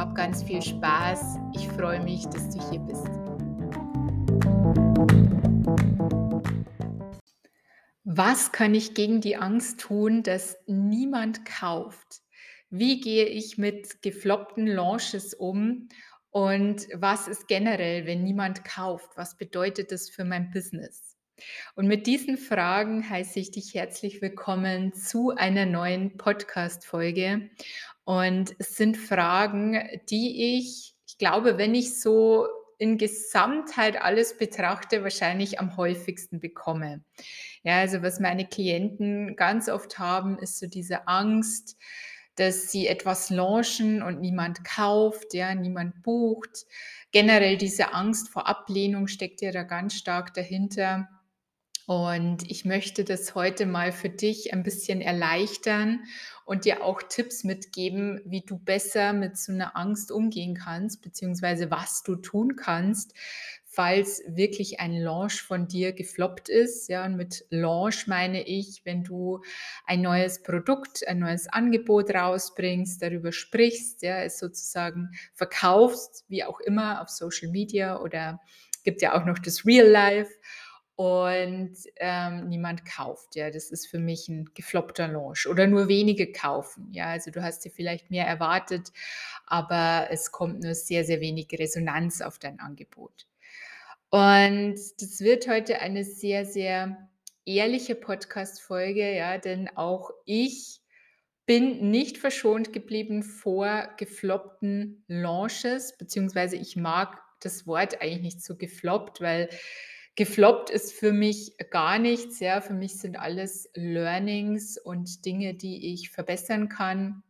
Hab ganz viel Spaß. Ich freue mich, dass du hier bist. Was kann ich gegen die Angst tun, dass niemand kauft? Wie gehe ich mit gefloppten Launches um? Und was ist generell, wenn niemand kauft? Was bedeutet das für mein Business? Und mit diesen Fragen heiße ich dich herzlich willkommen zu einer neuen Podcast-Folge. Und es sind Fragen, die ich, ich glaube, wenn ich so in Gesamtheit alles betrachte, wahrscheinlich am häufigsten bekomme. Ja, also was meine Klienten ganz oft haben, ist so diese Angst, dass sie etwas launchen und niemand kauft, ja, niemand bucht. Generell diese Angst vor Ablehnung steckt ja da ganz stark dahinter. Und ich möchte das heute mal für dich ein bisschen erleichtern und dir auch Tipps mitgeben, wie du besser mit so einer Angst umgehen kannst, beziehungsweise was du tun kannst, falls wirklich ein Launch von dir gefloppt ist. Ja, und mit Launch meine ich, wenn du ein neues Produkt, ein neues Angebot rausbringst, darüber sprichst, ja, es sozusagen verkaufst, wie auch immer, auf Social Media oder gibt ja auch noch das Real Life und ähm, niemand kauft. Ja, das ist für mich ein gefloppter Launch oder nur wenige kaufen. Ja, also du hast dir vielleicht mehr erwartet, aber es kommt nur sehr, sehr wenig Resonanz auf dein Angebot. Und das wird heute eine sehr, sehr ehrliche Podcast-Folge, ja, denn auch ich bin nicht verschont geblieben vor gefloppten Launches, beziehungsweise ich mag das Wort eigentlich nicht so gefloppt, weil gefloppt ist für mich gar nichts. Ja, für mich sind alles Learnings und Dinge, die ich verbessern kann.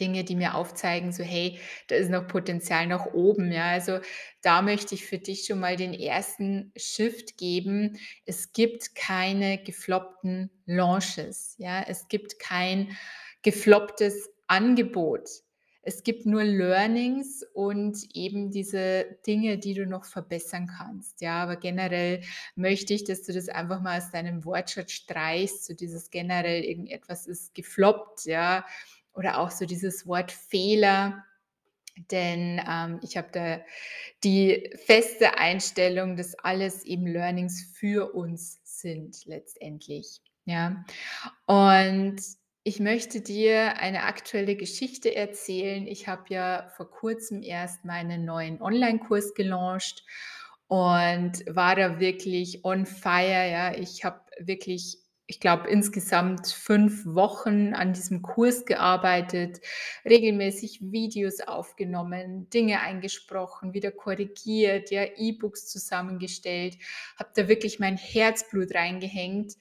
Dinge, die mir aufzeigen, so hey, da ist noch Potenzial nach oben. Ja, also da möchte ich für dich schon mal den ersten Shift geben. Es gibt keine gefloppten Launches. Ja, es gibt kein geflopptes Angebot. Es gibt nur Learnings und eben diese Dinge, die du noch verbessern kannst. Ja, aber generell möchte ich, dass du das einfach mal aus deinem Wortschatz streichst. So dieses generell irgendetwas ist gefloppt, ja oder auch so dieses Wort Fehler. Denn ähm, ich habe da die feste Einstellung, dass alles eben Learnings für uns sind letztendlich. Ja. Und ich möchte dir eine aktuelle Geschichte erzählen. Ich habe ja vor kurzem erst meinen neuen Online-Kurs gelauncht und war da wirklich on fire. Ja, ich habe wirklich ich glaube, insgesamt fünf Wochen an diesem Kurs gearbeitet, regelmäßig Videos aufgenommen, Dinge eingesprochen, wieder korrigiert, ja, E-Books zusammengestellt, habe da wirklich mein Herzblut reingehängt.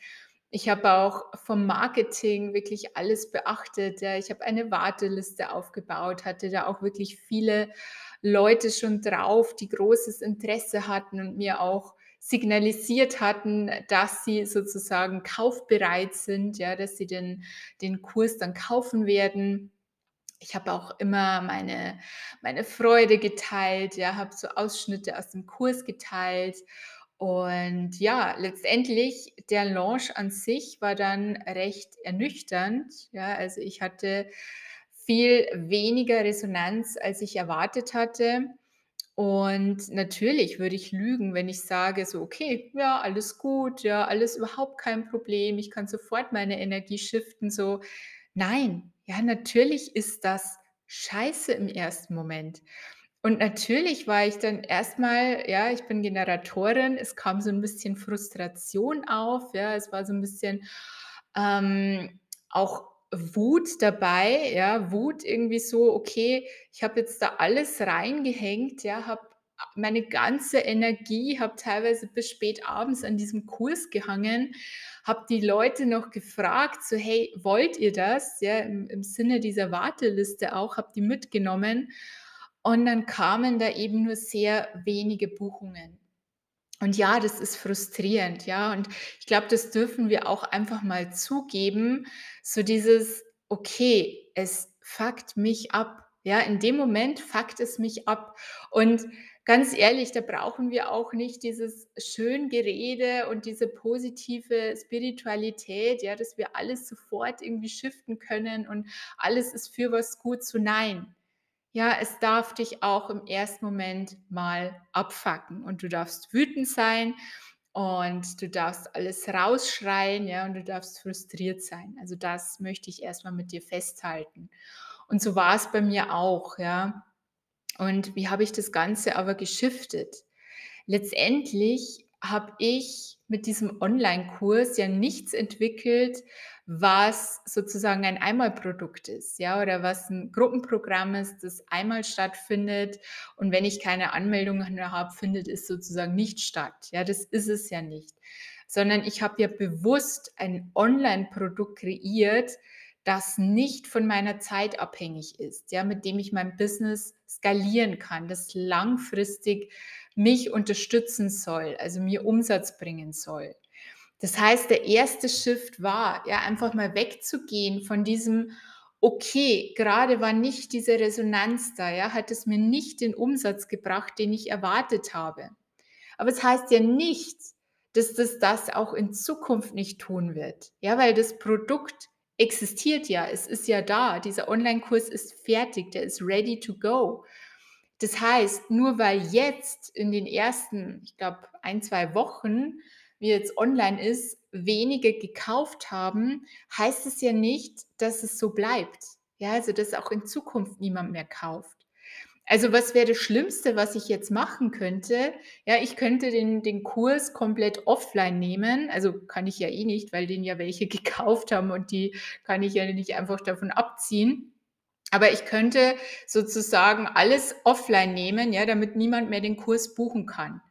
Ich habe auch vom Marketing wirklich alles beachtet. Ja. Ich habe eine Warteliste aufgebaut, hatte da auch wirklich viele Leute schon drauf, die großes Interesse hatten und mir auch signalisiert hatten, dass sie sozusagen kaufbereit sind, ja, dass sie den, den Kurs dann kaufen werden. Ich habe auch immer meine, meine Freude geteilt, ja, habe so Ausschnitte aus dem Kurs geteilt. Und ja, letztendlich der Launch an sich war dann recht ernüchternd. Ja, also ich hatte viel weniger Resonanz, als ich erwartet hatte. Und natürlich würde ich lügen, wenn ich sage so: „Okay, ja, alles gut, ja, alles überhaupt kein Problem. Ich kann sofort meine Energie shiften“, so. Nein, ja, natürlich ist das scheiße im ersten Moment. Und natürlich war ich dann erst mal ja, ich bin Generatorin, es kam so 'n bisschen Frustration auf, ja. Es war so 'n bisschen, ähm, auch Wut dabei, ja. Wut irgendwie so: „Okay, ich habe jetzt da alles reingehängt, ja, habe meine ganze Energie, habe teilweise bis spät abends an diesem Kurs gehangen, habe die Leute noch gefragt, so: ‚Hey, wollt ihr das?‘“ Ja, im im Sinne dieser Warteliste auch, habe die mitgenommen und dann kamen da eben nur sehr wenige Buchungen. Und ja, das ist frustrierend, ja, und ich glaube, das dürfen wir auch einfach mal zugeben, so dieses: „Okay, es fuckt mich ab.“ Ja, in dem Moment fuckt es mich ab. Und ganz ehrlich, da brauchen wir auch nicht dieses Schöngerede und diese positive Spiritualität, ja, dass wir alles sofort irgendwie shiften können und alles ist für was gut, so nein. Ja, es darf dich auch im ersten Moment mal abfucken und du darfst wütend sein und du darfst alles rausschreien, ja, und du darfst frustriert sein. Also, das möchte ich erst mal mit dir festhalten. Und so war's bei mir auch, ja. Und wie habe ich das Ganze aber geschiftet? Letztendlich habe ich mit diesem Onlinekurs ja nichts entwickelt, was sozusagen ein Einmalprodukt ist, ja, oder was 'n Gruppenprogramm ist, das einmal stattfindet und wenn ich keine Anmeldungen mehr habe, findet es sozusagen nicht statt. Ja, das ist es ja nicht. Sondern ich habe ja bewusst ein Onlineprodukt kreiert, das nicht von meiner Zeit abhängig ist, ja, mit dem ich mein Business skalieren kann, das langfristig mich unterstützen soll, also mir Umsatz bringen soll. Das heißt, der erste Shift war, ja, einfach mal wegzugehen von diesem: „Okay, grade war nicht diese Resonanz da, ja, hat es mir nicht den Umsatz gebracht, den ich erwartet habe.“ Aber es heißt ja nicht, dass das das auch in Zukunft nicht tun wird, ja, weil das Produkt existiert ja. Es ist ja da. Dieser Onlinekurs ist fertig, der ist ready to go. Das heißt, nur weil jetzt in den ersten, ich glaube, 1, 2 Wochen, wie jetzt online ist, wenige gekauft haben, heißt es ja nicht, dass es so bleibt. Ja, also, dass auch in Zukunft niemand mehr kauft. Also, was wäre das Schlimmste, was ich jetzt machen könnte? Ja, ich könnte den den Kurs komplett offline nehmen. Also, kann ich ja eh nicht, weil den ja welche gekauft haben und die kann ich ja nicht einfach davon abziehen. Aber ich könnte sozusagen alles offline nehmen, ja, damit niemand mehr den Kurs buchen kann.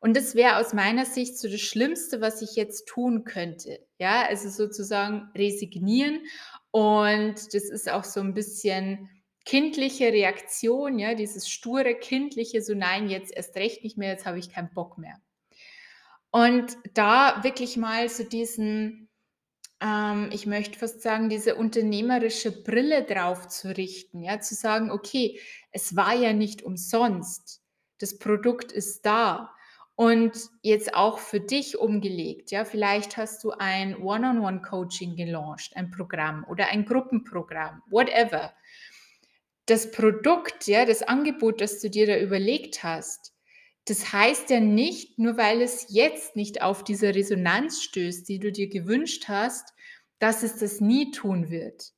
Und das wäre aus meiner Sicht so das Schlimmste, was ich jetzt tun könnte, ja, also, sozusagen resignieren und das ist auch so 'n bisschen kindliche Reaktion, ja, dieses sture Kindliche, so: „Nein, jetzt erst recht nicht mehr, jetzt habe ich keinen Bock mehr.“ Und da wirklich mal so diesen ähm, ich möchte fast sagen, diese unternehmerische Brille drauf zu richten, ja, zu sagen: „Okay, es war ja nicht umsonst. Das Produkt ist da.“ Und jetzt auch für dich umgelegt, ja, vielleicht hast du ein One-on-One-Coaching gelauncht, ein Programm oder ein Gruppenprogramm, whatever. Das Produkt, ja, das Angebot, das du dir da überlegt hast, das heißt ja nicht, nur weil es jetzt nicht auf diese Resonanz stößt, die du dir gewünscht hast, dass es das nie tun wird.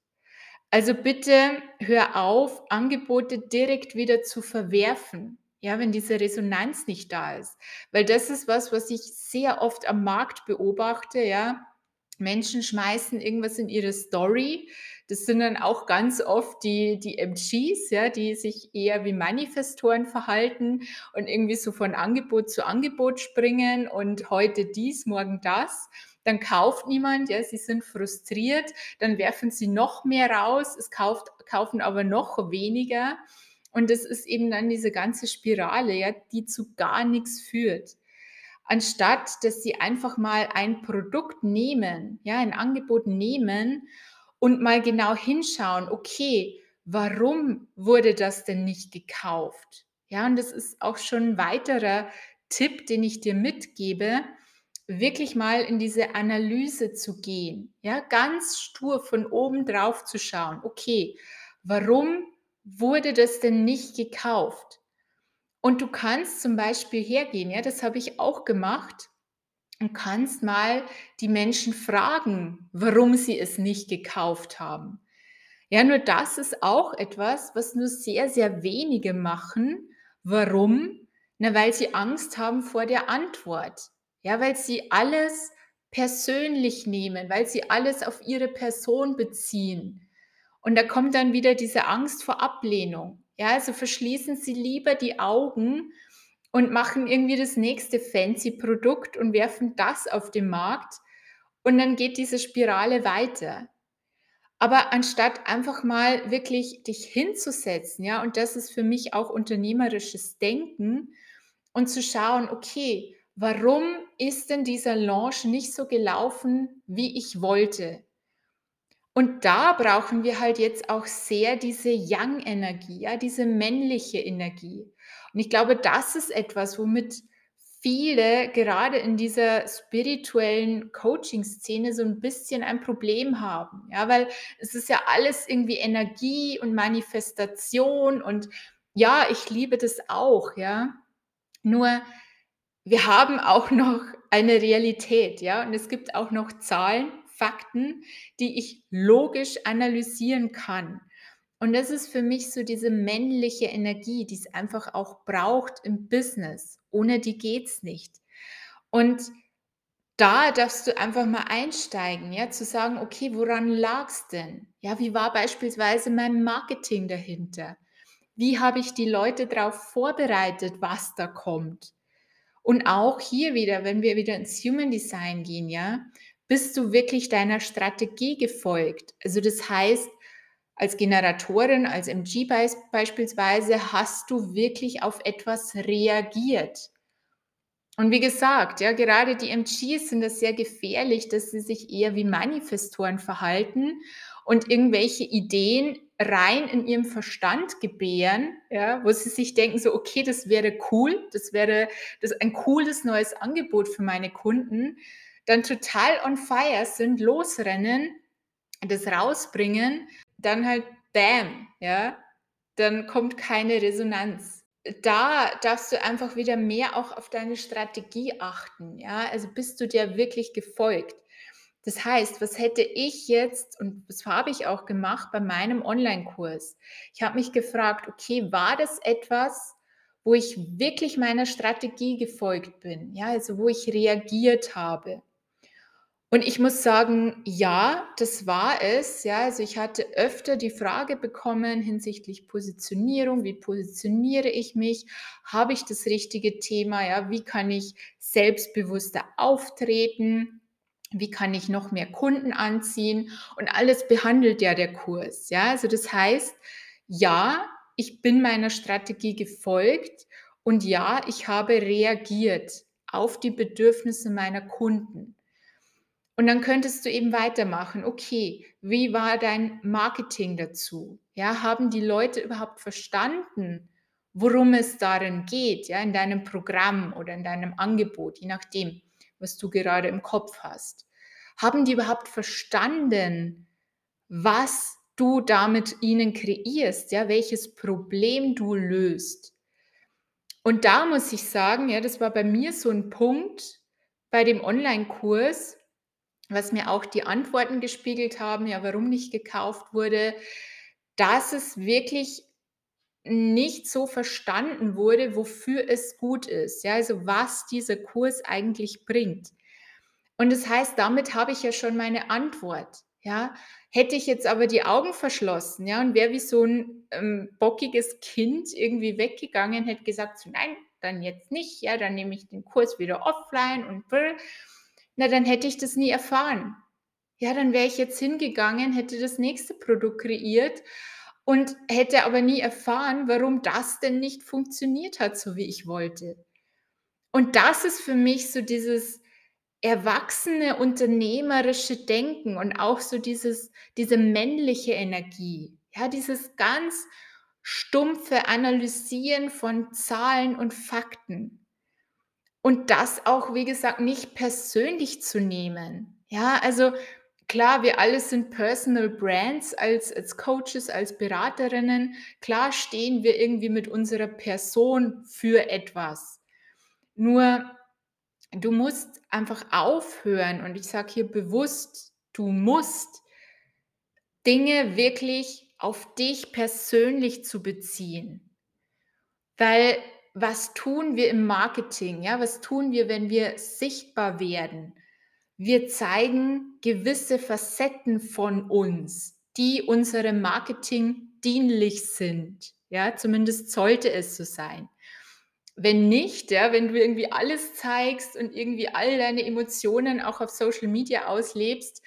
Also, bitte hör auf, Angebote direkt wieder zu verwerfen, ja, wenn diese Resonanz nicht da ist. Weil das ist was, was ich sehr oft am Markt beobachte, ja. Menschen schmeißen irgendwas in ihre Story. Das sind dann auch ganz oft die die MGs, ja, die sich eher wie Manifestoren verhalten und irgendwie so von Angebot zu Angebot springen und heute dies, morgen das. Dann kauft niemand, ja, sie sind frustriert, dann werfen sie noch mehr raus, es kauft kaufen aber noch weniger. Und das ist eben dann diese ganze Spirale, ja, die zu gar nix führt. Anstatt, dass sie einfach mal ein Produkt nehmen, ja, ein Angebot nehmen und mal genau hinschauen: „Okay, warum wurde das denn nicht gekauft?“ Ja, und das ist auch schon 'n weiterer Tipp, den ich dir mitgebe, wirklich mal in diese Analyse zu gehen, ja, ganz stur von oben drauf zu schauen: „Okay, warum wurde das denn nicht gekauft?“ Und du kannst zum Beispiel hergehen, ja, das habe ich auch gemacht und kannst mal die Menschen fragen, warum sie es nicht gekauft haben. Ja, nur das ist auch etwas, was nur sehr, sehr wenige machen. Warum? Na, weil sie Angst haben vor der Antwort. Ja, weil sie alles persönlich nehmen, weil sie alles auf ihre Person beziehen. Und da kommt dann wieder diese Angst vor Ablehnung. Ja, also verschließen Sie lieber die Augen und machen irgendwie das nächste fancy Produkt und werfen das auf den Markt und dann geht diese Spirale weiter. Aber anstatt einfach mal wirklich dich hinzusetzen, ja, und das ist für mich auch unternehmerisches Denken und zu schauen, okay, warum ist denn dieser Launch nicht so gelaufen, wie ich wollte? Und da brauchen wir halt jetzt auch sehr diese Yang-Energie, ja, diese männliche Energie. Und ich glaube, das ist etwas, womit viele gerade in dieser spirituellen Coaching-Szene so ein bisschen ein Problem haben, ja, weil es ist ja alles irgendwie Energie und Manifestation und ja, ich liebe das auch, ja. Nur wir haben auch noch eine Realität, ja, und es gibt auch noch Zahlen, Fakten, die ich logisch analysieren kann. Und das ist für mich so diese männliche Energie, die es einfach auch braucht im Business. Ohne die geht's nicht. Und da darfst du einfach mal einsteigen, ja, zu sagen, okay, woran lag's denn? Ja, wie war beispielsweise mein Marketing dahinter? Wie habe ich die Leute darauf vorbereitet, was da kommt? Und auch hier wieder, wenn wir wieder ins Human Design gehen, ja, bist du wirklich deiner Strategie gefolgt? Also das heißt, als Generatorin, als MG beispielsweise, hast du wirklich auf etwas reagiert. Und wie gesagt, ja, gerade die MGs sind das sehr gefährlich, dass sie sich eher wie Manifestoren verhalten und irgendwelche Ideen rein in ihrem Verstand gebären, ja, wo sie sich denken, so, okay, das wäre cool, das wäre das ein cooles neues Angebot für meine Kunden, dann total on fire sind, losrennen, das rausbringen dann halt bam, ja, dann kommt keine Resonanz. Da darfst du einfach wieder mehr auch auf deine Strategie achten, ja? Also, bist du dir wirklich gefolgt? Das heißt, was hätte ich jetzt und das habe ich auch gemacht bei meinem Onlinekurs. Ich habe mich gefragt: „Okay, war das etwas, wo ich wirklich meiner Strategie gefolgt bin?“ Ja, also, wo ich reagiert habe. Und ich muss sagen, ja, das war es. Ja, also ich hatte öfter die Frage bekommen hinsichtlich Positionierung. Wie positioniere ich mich? Habe ich das richtige Thema? Ja, wie kann ich selbstbewusster auftreten? Wie kann ich noch mehr Kunden anziehen? Und alles behandelt ja der Kurs. Ja, also das heißt, ja, ich bin meiner Strategie gefolgt und ja, ich habe reagiert auf die Bedürfnisse meiner Kunden. Und dann könntest du eben weitermachen. Okay, wie war dein Marketing dazu? Ja, haben die Leute überhaupt verstanden, worum es darin geht, ja, in deinem Programm oder in deinem Angebot, je nachdem, was du gerade im Kopf hast? Haben die überhaupt verstanden, was du damit ihnen kreierst, ja, welches Problem du löst? Und da muss ich sagen, ja, das war bei mir so ein Punkt bei dem Online-Kurs, was mir auch die Antworten gespiegelt haben, ja, warum nicht gekauft wurde, dass es wirklich nicht so verstanden wurde, wofür es gut ist. Ja, also was dieser Kurs eigentlich bringt. Und das heißt, damit habe ich ja schon meine Antwort. Ja, hätte ich jetzt aber die Augen verschlossen, ja, und wäre wie so ein ähm, bockiges Kind irgendwie weggegangen, hätte gesagt, so, nein, dann jetzt nicht, ja, dann nehme ich den Kurs wieder offline und brr. Na, dann hätte ich das nie erfahren. Ja, dann wäre ich jetzt hingegangen, hätte das nächste Produkt kreiert und hätte aber nie erfahren, warum das denn nicht funktioniert hat, so wie ich wollte. Und das ist für mich so dieses erwachsene unternehmerische Denken und auch so dieses diese männliche Energie. Ja, dieses ganz stumpfe Analysieren von Zahlen und Fakten. Und das auch, wie gesagt, nicht persönlich zu nehmen. Ja, also klar, wir alle sind Personal Brands als als Coaches, als Beraterinnen. Klar stehen wir irgendwie mit unserer Person für etwas. Nur du musst einfach aufhören und ich sage hier bewusst, du musst Dinge wirklich auf dich persönlich zu beziehen. Weil was tun wir im Marketing? Ja, was tun wir, wenn wir sichtbar werden? Wir zeigen gewisse Facetten von uns, die unserem Marketing dienlich sind. Ja, zumindest sollte es so sein. Wenn nicht, ja, wenn du irgendwie alles zeigst und irgendwie all deine Emotionen auch auf Social Media auslebst,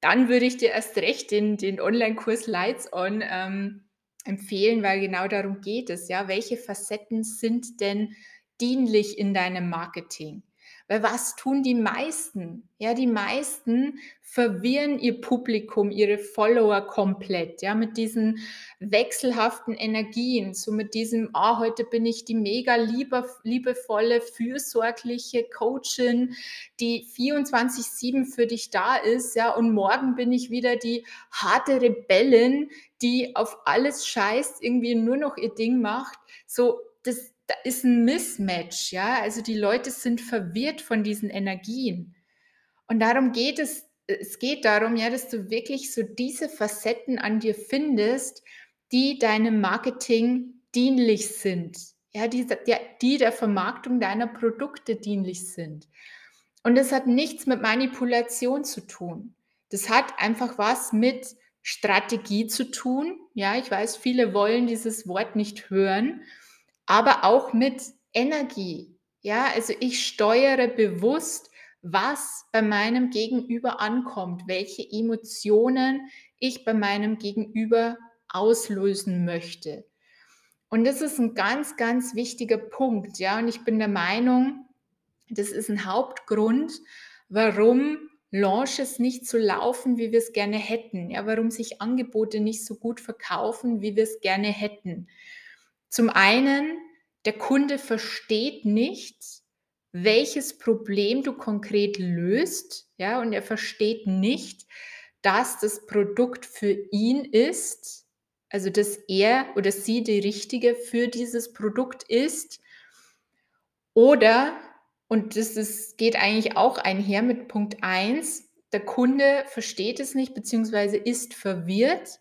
dann würde ich dir erst recht den, den Online-Kurs Lights On ähm, empfehlen, weil genau darum geht es. Ja, welche Facetten sind denn dienlich in deinem Marketing? Weil was tun die meisten? Ja, die meisten verwirren ihr Publikum, ihre Follower komplett, ja, mit diesen wechselhaften Energien, so mit diesem, ah, heute bin ich die mega liebe, liebevolle, fürsorgliche Coachin, die 24-7 für dich da ist, ja, und morgen bin ich wieder die harte Rebellin, die auf alles scheißt, irgendwie nur noch ihr Ding macht. So, das, da ist ein Mismatch, ja. Also die Leute sind verwirrt von diesen Energien. Und darum geht es, es geht darum, ja, dass du wirklich so diese Facetten an dir findest, die deinem Marketing dienlich sind. Ja, die, der, die der Vermarktung deiner Produkte dienlich sind. Und das hat nichts mit Manipulation zu tun. Das hat einfach was mit Strategie zu tun. Ja, ich weiß, viele wollen dieses Wort nicht hören aber auch mit Energie. Ja, also ich steuere bewusst, was bei meinem Gegenüber ankommt, welche Emotionen ich bei meinem Gegenüber auslösen möchte. Und das ist ein ganz, ganz wichtiger Punkt, ja. Und ich bin der Meinung, das ist ein Hauptgrund, warum Launches nicht so laufen, wie wir es gerne hätten. Ja, warum sich Angebote nicht so gut verkaufen, wie wir es gerne hätten. Zum einen, der Kunde versteht nicht, welches Problem du konkret löst, ja, und er versteht nicht, dass das Produkt für ihn ist, also dass er oder sie die richtige für dieses Produkt ist. Oder, und das ist, geht eigentlich auch einher mit Punkt 1, der Kunde versteht es nicht, beziehungsweise ist verwirrt,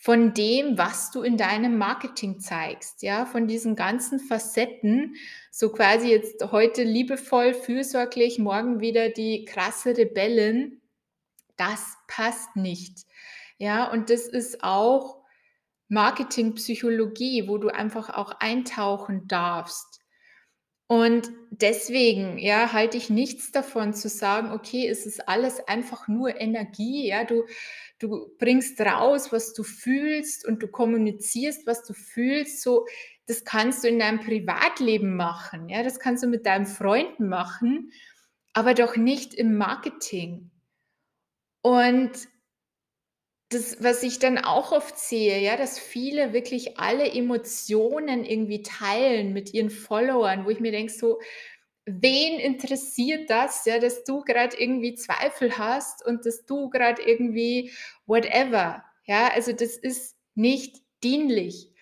von dem, was du in deinem Marketing zeigst, ja, von diesen ganzen Facetten, so quasi jetzt heute liebevoll, fürsorglich, morgen wieder die krasse Rebellin, das passt nicht. Ja, und das ist auch Marketingpsychologie, wo du einfach auch eintauchen darfst. Und deswegen, ja, halte ich nichts davon zu sagen, okay, es ist alles einfach nur Energie, ja, du du bringst raus, was du fühlst und du kommunizierst, was du fühlst. So, das kannst du in deinem Privatleben machen, ja, das kannst du mit deinen Freunden machen, aber doch nicht im Marketing. Und das, was ich dann auch oft sehe, ja, dass viele wirklich alle Emotionen irgendwie teilen mit ihren Followern, wo ich mir denke, so, wen interessiert das, ja, dass du gerade irgendwie Zweifel hast und dass du gerade irgendwie whatever, ja, also das ist nicht dienlich.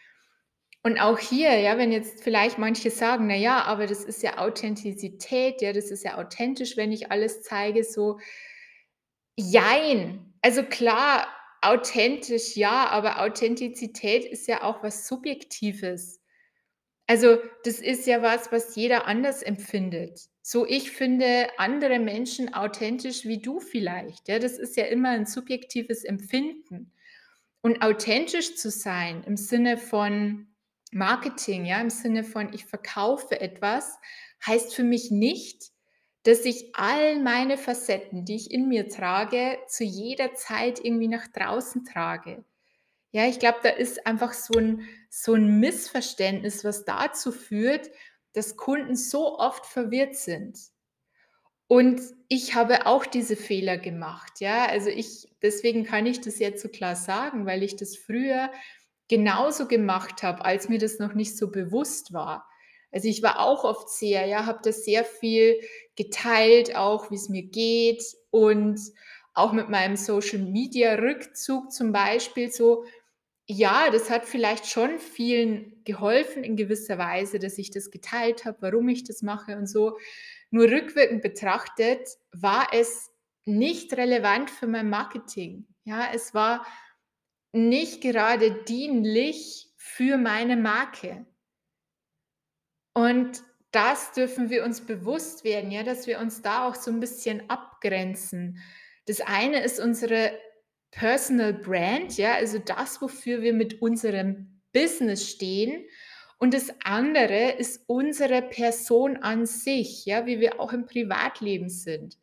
Und auch hier, ja, wenn jetzt vielleicht manche sagen, na ja, aber das ist ja Authentizität, ja, das ist ja authentisch, wenn ich alles zeige, so jein. Also klar, authentisch ja, aber Authentizität ist ja auch was Subjektives. Also, das ist ja was, was jeder anders empfindet. So, ich finde andere Menschen authentisch wie du vielleicht. Ja, das ist ja immer ein subjektives Empfinden. Und authentisch zu sein im Sinne von Marketing, ja, im Sinne von ich verkaufe etwas, heißt für mich nicht, dass ich all meine Facetten, die ich in mir trage, zu jeder Zeit irgendwie nach draußen trage. Ja, ich glaube, da ist einfach so ein, so ein Missverständnis, was dazu führt, dass Kunden so oft verwirrt sind. Und ich habe auch diese Fehler gemacht. Ja, also ich, deswegen kann ich das jetzt so klar sagen, weil ich das früher genauso gemacht habe, als mir das noch nicht so bewusst war. Also ich war auch oft sehr, ja, habe das sehr viel geteilt, auch wie es mir geht und auch mit meinem Social Media Rückzug zum Beispiel so, ja, das hat vielleicht schon vielen geholfen in gewisser Weise, dass ich das geteilt habe, warum ich das mache und so. Nur rückwirkend betrachtet war es nicht relevant für mein Marketing. Ja, es war nicht gerade dienlich für meine Marke. Und das dürfen wir uns bewusst werden, ja, dass wir uns da auch so 'n bisschen abgrenzen. Das eine ist unsere Personal Brand, ja, also das, wofür wir mit unserem Business stehen. Und das andere ist unsere Person an sich, ja, wie wir auch im Privatleben sind.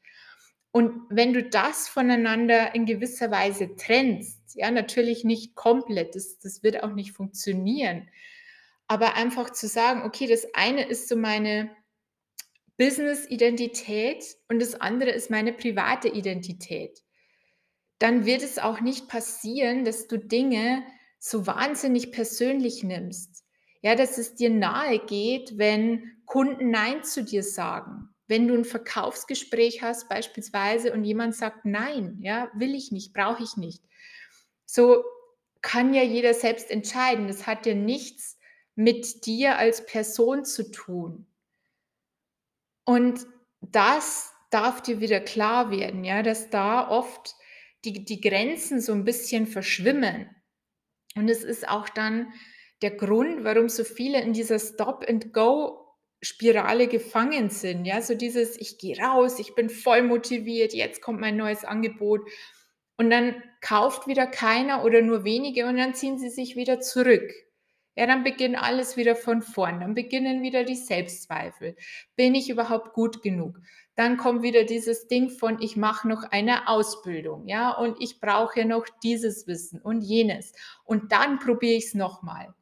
Und wenn du das voneinander in gewisser Weise trennst, ja, natürlich nicht komplett, das das wird auch nicht funktionieren. Aber einfach zu sagen: „Okay, das eine ist so meine Business-Identität und das andere ist meine private Identität.“ Dann wird es auch nicht passieren, dass du Dinge so wahnsinnig persönlich nimmst. Ja, dass es dir nahegeht, wenn Kunden „Nein“ zu dir sagen. Wenn du 'n Verkaufsgespräch hast beispielsweise und jemand sagt: „Nein, ja, will ich nicht, brauche ich nicht.“ So kann ja jeder selbst entscheiden. Das hat ja nichts mit dir als Person zu tun. Und das darf dir wieder klar werden, ja, dass da oft die die Grenzen so 'n bisschen verschwimmen. Und es ist auch dann der Grund, warum so viele in dieser Stop-and-Go-Spirale gefangen sind, ja, so dieses: „Ich gehe raus, ich bin voll motiviert, jetzt kommt mein neues Angebot.“ Und dann kauft wieder keiner oder nur wenige und dann ziehen sie sich wieder zurück. Ja, dann beginnt alles wieder von vorn. Dann beginnen wieder die Selbstzweifel. Bin ich überhaupt gut genug? Dann kommt wieder dieses Ding von: „Ich mache noch eine Ausbildung, ja, und ich brauche noch dieses Wissen und jenes. Und dann probiere ich's noch mal.“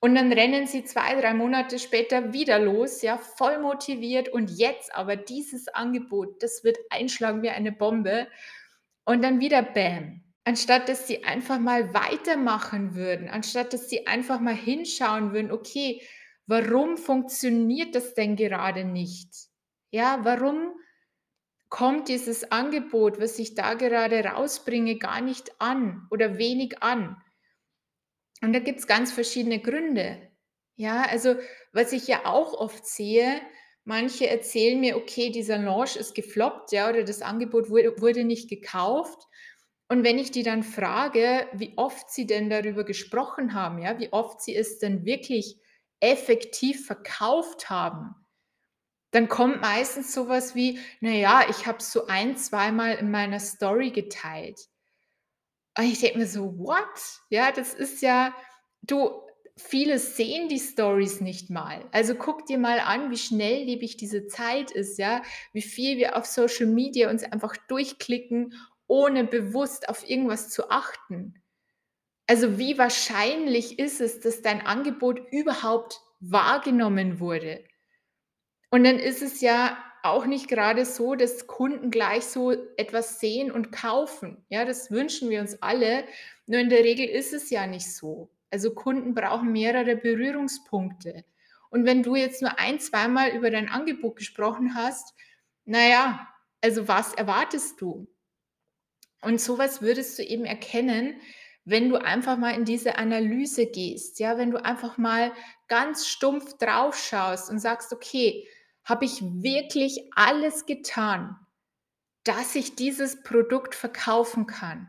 Und dann rennen sie 2, 3 Monate später wieder los, ja, voll motiviert und jetzt aber dieses Angebot, das wird einschlagen wie eine Bombe. Und dann wieder bäm. Anstatt dass sie einfach mal weitermachen würden, anstatt dass sie einfach mal hinschauen würden: „Okay, warum funktioniert das denn gerade nicht? Ja, warum kommt dieses Angebot, was ich da gerade rausbringe, gar nicht an oder wenig an?“ Und da gibt's ganz verschiedene Gründe. Ja, also, was ich ja auch oft sehe, manche erzählen mir: „Okay, dieser Launch ist gefloppt, ja, oder das Angebot wurde wurde nicht gekauft.“ Und wenn ich die dann frage, wie oft sie denn darüber gesprochen haben, ja, wie oft sie es denn wirklich effektiv verkauft haben, dann kommt meistens so was wie: „Na ja, ich habe es so ein zweimal in meiner Story geteilt.“ Und ich denke mir so: „What?“ Ja, das ist ja du, viele sehen die Storys nicht mal. Also, guck dir mal an, wie schnelllebig diese Zeit ist, ja, wie viel wir auf Social Media uns einfach durchklicken, ohne bewusst auf irgendwas zu achten. Also, wie wahrscheinlich ist es, dass dein Angebot überhaupt wahrgenommen wurde? Und dann ist es ja auch nicht grade so, dass Kunden gleich so etwas sehen und kaufen. Ja, das wünschen wir uns alle, nur in der Regel ist es ja nicht so. Also, Kunden brauchen mehrere Berührungspunkte. Und wenn du jetzt nur ein zweimal über dein Angebot gesprochen hast, na ja, also, was erwartest du? Und so was würdest du eben erkennen, wenn du einfach mal in diese Analyse gehst, ja? Wenn du einfach mal ganz stumpf drauf schaust und sagst: „Okay, habe ich wirklich alles getan, dass ich dieses Produkt verkaufen kann?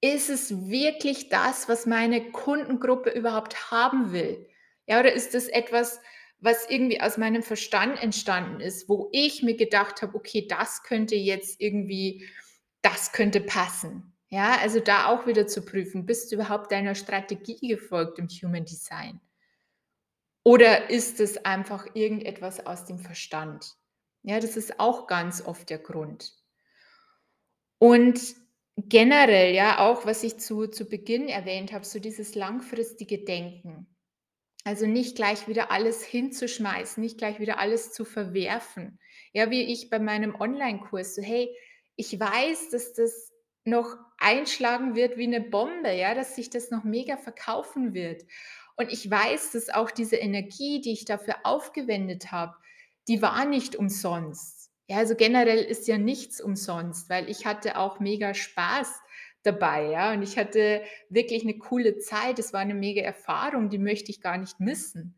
Ist es wirklich das, was meine Kundengruppe überhaupt haben will? Ja, oder ist das etwas, was irgendwie aus meinem Verstand entstanden ist, wo ich mir gedacht habe: „Okay, das könnte jetzt irgendwie das könnte passen.“ Ja, also, da auch wieder zu prüfen, bist du überhaupt deiner Strategie gefolgt im Human Design? Oder ist es einfach irgendetwas aus dem Verstand? Ja, das ist auch ganz oft der Grund. Und generell, ja, auch was ich zu zu Beginn erwähnt habe, so dieses langfristige Denken. Also, nicht gleich wieder alles hinzuschmeißen, nicht gleich wieder alles zu verwerfen. Ja, wie ich bei meinem Onlinekurs, so: „Hey, ich weiß, dass das noch einschlagen wird wie 'ne Bombe, ja, dass sich das noch mega verkaufen wird. Und ich weiß, dass auch diese Energie, die ich dafür aufgewendet habe, die war nicht umsonst.“ Ja, also, generell ist ja nichts umsonst, weil ich hatte auch mega Spaß dabei, ja, und ich hatte wirklich 'ne coole Zeit. Es war 'ne mega Erfahrung, die möchte ich gar nicht missen.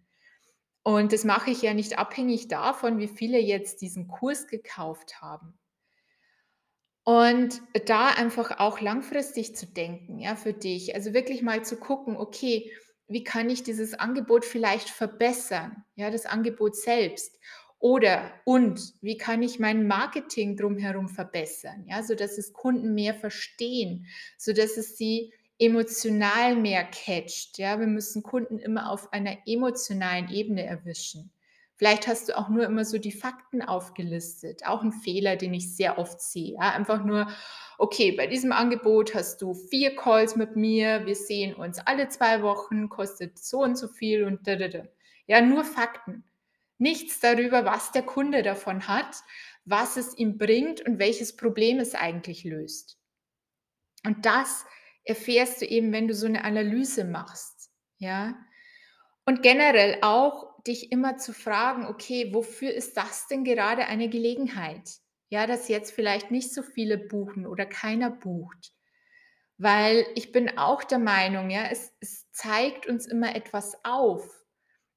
Und das mache ich ja nicht abhängig davon, wie viele jetzt diesen Kurs gekauft haben. Und da einfach auch langfristig zu denken, ja, für dich. Also wirklich mal zu gucken, okay, wie kann ich dieses Angebot vielleicht verbessern? Ja, das Angebot selbst. Oder und wie kann ich mein Marketing drumherum verbessern? Ja, sodass es Kunden mehr verstehen, sodass es sie emotional mehr catcht. Ja, wir müssen Kunden immer auf einer emotionalen Ebene erwischen. Vielleicht hast du auch nur immer so die Fakten aufgelistet. Auch ein Fehler, den ich sehr oft sehe. Ja, einfach nur, okay, bei diesem Angebot hast du vier Calls mit mir, wir sehen uns alle zwei Wochen, kostet so und so viel und da, da, da. Ja, nur Fakten. Nichts darüber, was der Kunde davon hat, was es ihm bringt und welches Problem es eigentlich löst. Und das erfährst du eben, wenn du so eine Analyse machst. Ja, und generell auch dich immer zu fragen, okay, wofür ist das denn gerade eine Gelegenheit? Ja, dass jetzt vielleicht nicht so viele buchen oder keiner bucht. Weil ich bin auch der Meinung, ja, es, es zeigt uns immer etwas auf.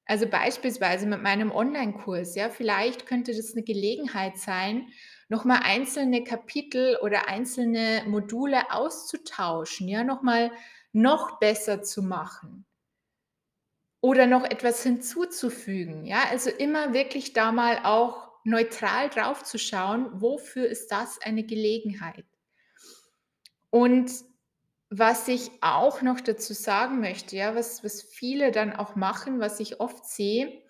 Also beispielsweise mit meinem Online-Kurs, ja, vielleicht könnte das eine Gelegenheit sein, nochmal einzelne Kapitel oder einzelne Module auszutauschen, ja, nochmal noch besser zu machen oder noch etwas hinzuzufügen. Ja, also immer wirklich da mal auch neutral drauf zu schauen, wofür ist das eine Gelegenheit? Und was ich auch noch dazu sagen möchte, ja, was, was viele dann auch machen, was ich oft sehe,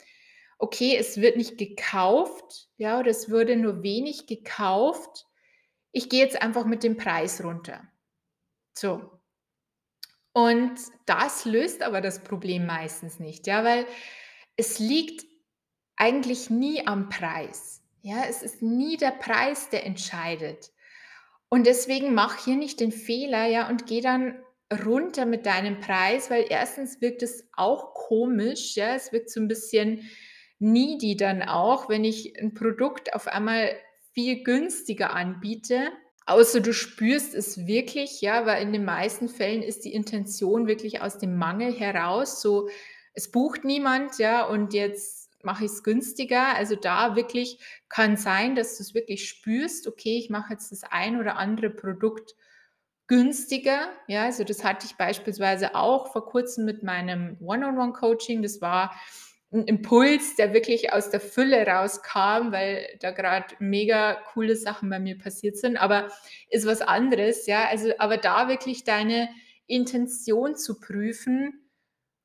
okay, es wird nicht gekauft, ja, oder es würde nur wenig gekauft. Ich gehe jetzt einfach mit dem Preis runter. So, und das löst aber das Problem meistens nicht, ja, weil es liegt eigentlich nie am Preis. Ja, es ist nie der Preis, der entscheidet. Und deswegen mach hier nicht den Fehler, ja, und geh dann runter mit deinem Preis, weil erstens wirkt es auch komisch, ja, es wirkt so ein bisschen needy dann auch, wenn ich ein Produkt auf einmal viel günstiger anbiete Außer du spürst es wirklich, ja, weil in den meisten Fällen ist die Intention wirklich aus dem Mangel heraus, so es bucht niemand, ja, und jetzt mache ich es günstiger. Also da wirklich kann sein, dass du es wirklich spürst, okay, ich mache jetzt das ein oder andere Produkt günstiger. Ja, also das hatte ich beispielsweise auch vor kurzem mit meinem One-on-One-Coaching. Das war ein Impuls, der wirklich aus der Fülle rauskam, weil da gerade mega coole Sachen bei mir passiert sind, aber ist was anderes, ja. Also, aber da wirklich deine Intention zu prüfen,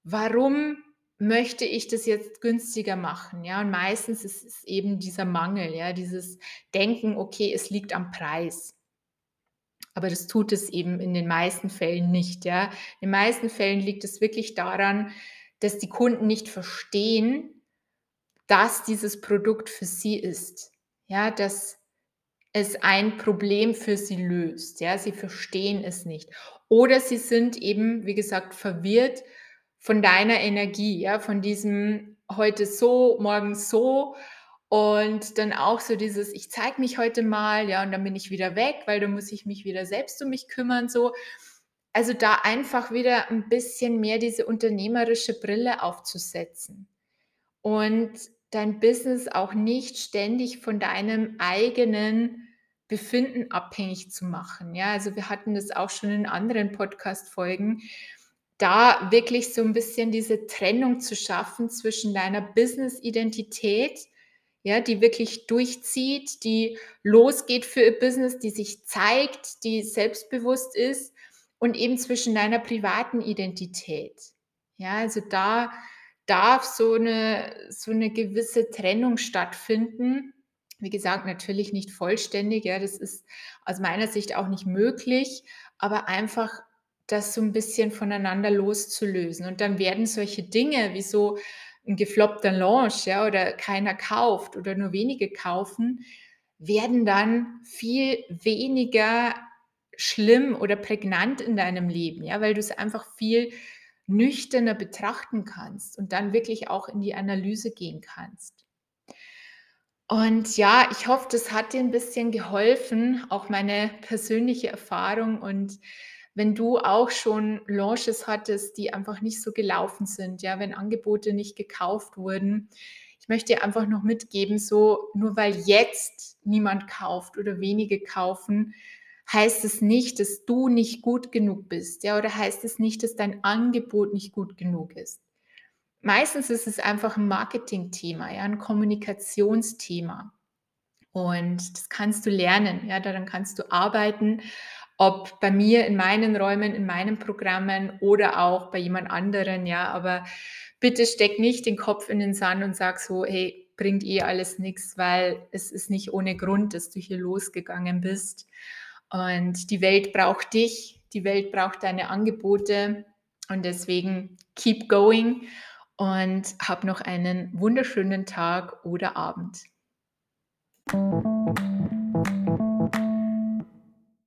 warum möchte ich das jetzt günstiger machen, ja? Und meistens ist es eben dieser Mangel, ja, dieses Denken, okay, es liegt am Preis. Aber das tut es eben in den meisten Fällen nicht, ja. In den meisten Fällen liegt es wirklich daran, dass die Kunden nicht verstehen, dass dieses Produkt für sie ist. Ja, dass es ein Problem für sie löst. Ja, sie verstehen es nicht. Oder sie sind eben, wie gesagt, verwirrt von deiner Energie, ja, von diesem heute so, morgen so und dann auch so dieses, ich zeige mich heute mal, ja, und dann bin ich wieder weg, weil dann muss ich mich wieder selbst um mich kümmern, so. Also da einfach wieder ein bisschen mehr diese unternehmerische Brille aufzusetzen und dein Business auch nicht ständig von deinem eigenen Befinden abhängig zu machen. Ja, also wir hatten das auch schon in anderen Podcast-Folgen, da wirklich so ein bisschen diese Trennung zu schaffen zwischen deiner Business-Identität, ja, die wirklich durchzieht, die losgeht für ihr Business, die sich zeigt, die selbstbewusst ist und eben zwischen deiner privaten Identität. Ja, also da darf so eine, so eine gewisse Trennung stattfinden. Wie gesagt, natürlich nicht vollständig, ja, das ist aus meiner Sicht auch nicht möglich, aber einfach das so ein bisschen voneinander loszulösen. Und dann werden solche Dinge wie so ein gefloppter Launch, ja, oder keiner kauft oder nur wenige kaufen, werden dann viel weniger schlimm oder prägnant in deinem Leben, ja, weil du es einfach viel nüchterner betrachten kannst und dann wirklich auch in die Analyse gehen kannst. Und ja, ich hoffe, das hat dir ein bisschen geholfen, auch meine persönliche Erfahrung. Und wenn du auch schon Launches hattest, die einfach nicht so gelaufen sind, ja, wenn Angebote nicht gekauft wurden, ich möchte dir einfach noch mitgeben, so nur weil jetzt niemand kauft oder wenige kaufen, heißt es nicht, dass du nicht gut genug bist, ja, oder heißt es nicht, dass dein Angebot nicht gut genug ist. Meistens ist es einfach ein Marketingthema, ja, ein Kommunikationsthema. Und das kannst du lernen, ja, daran kannst du arbeiten, ob bei mir in meinen Räumen, in meinen Programmen oder auch bei jemand anderen, ja, aber bitte steck nicht den Kopf in den Sand und sag so: „Hey, bringt eh alles nichts, weil es ist nicht ohne Grund, dass du hier losgegangen bist. Und die Welt braucht dich, die Welt braucht deine Angebote und deswegen keep going und hab noch einen wunderschönen Tag oder Abend.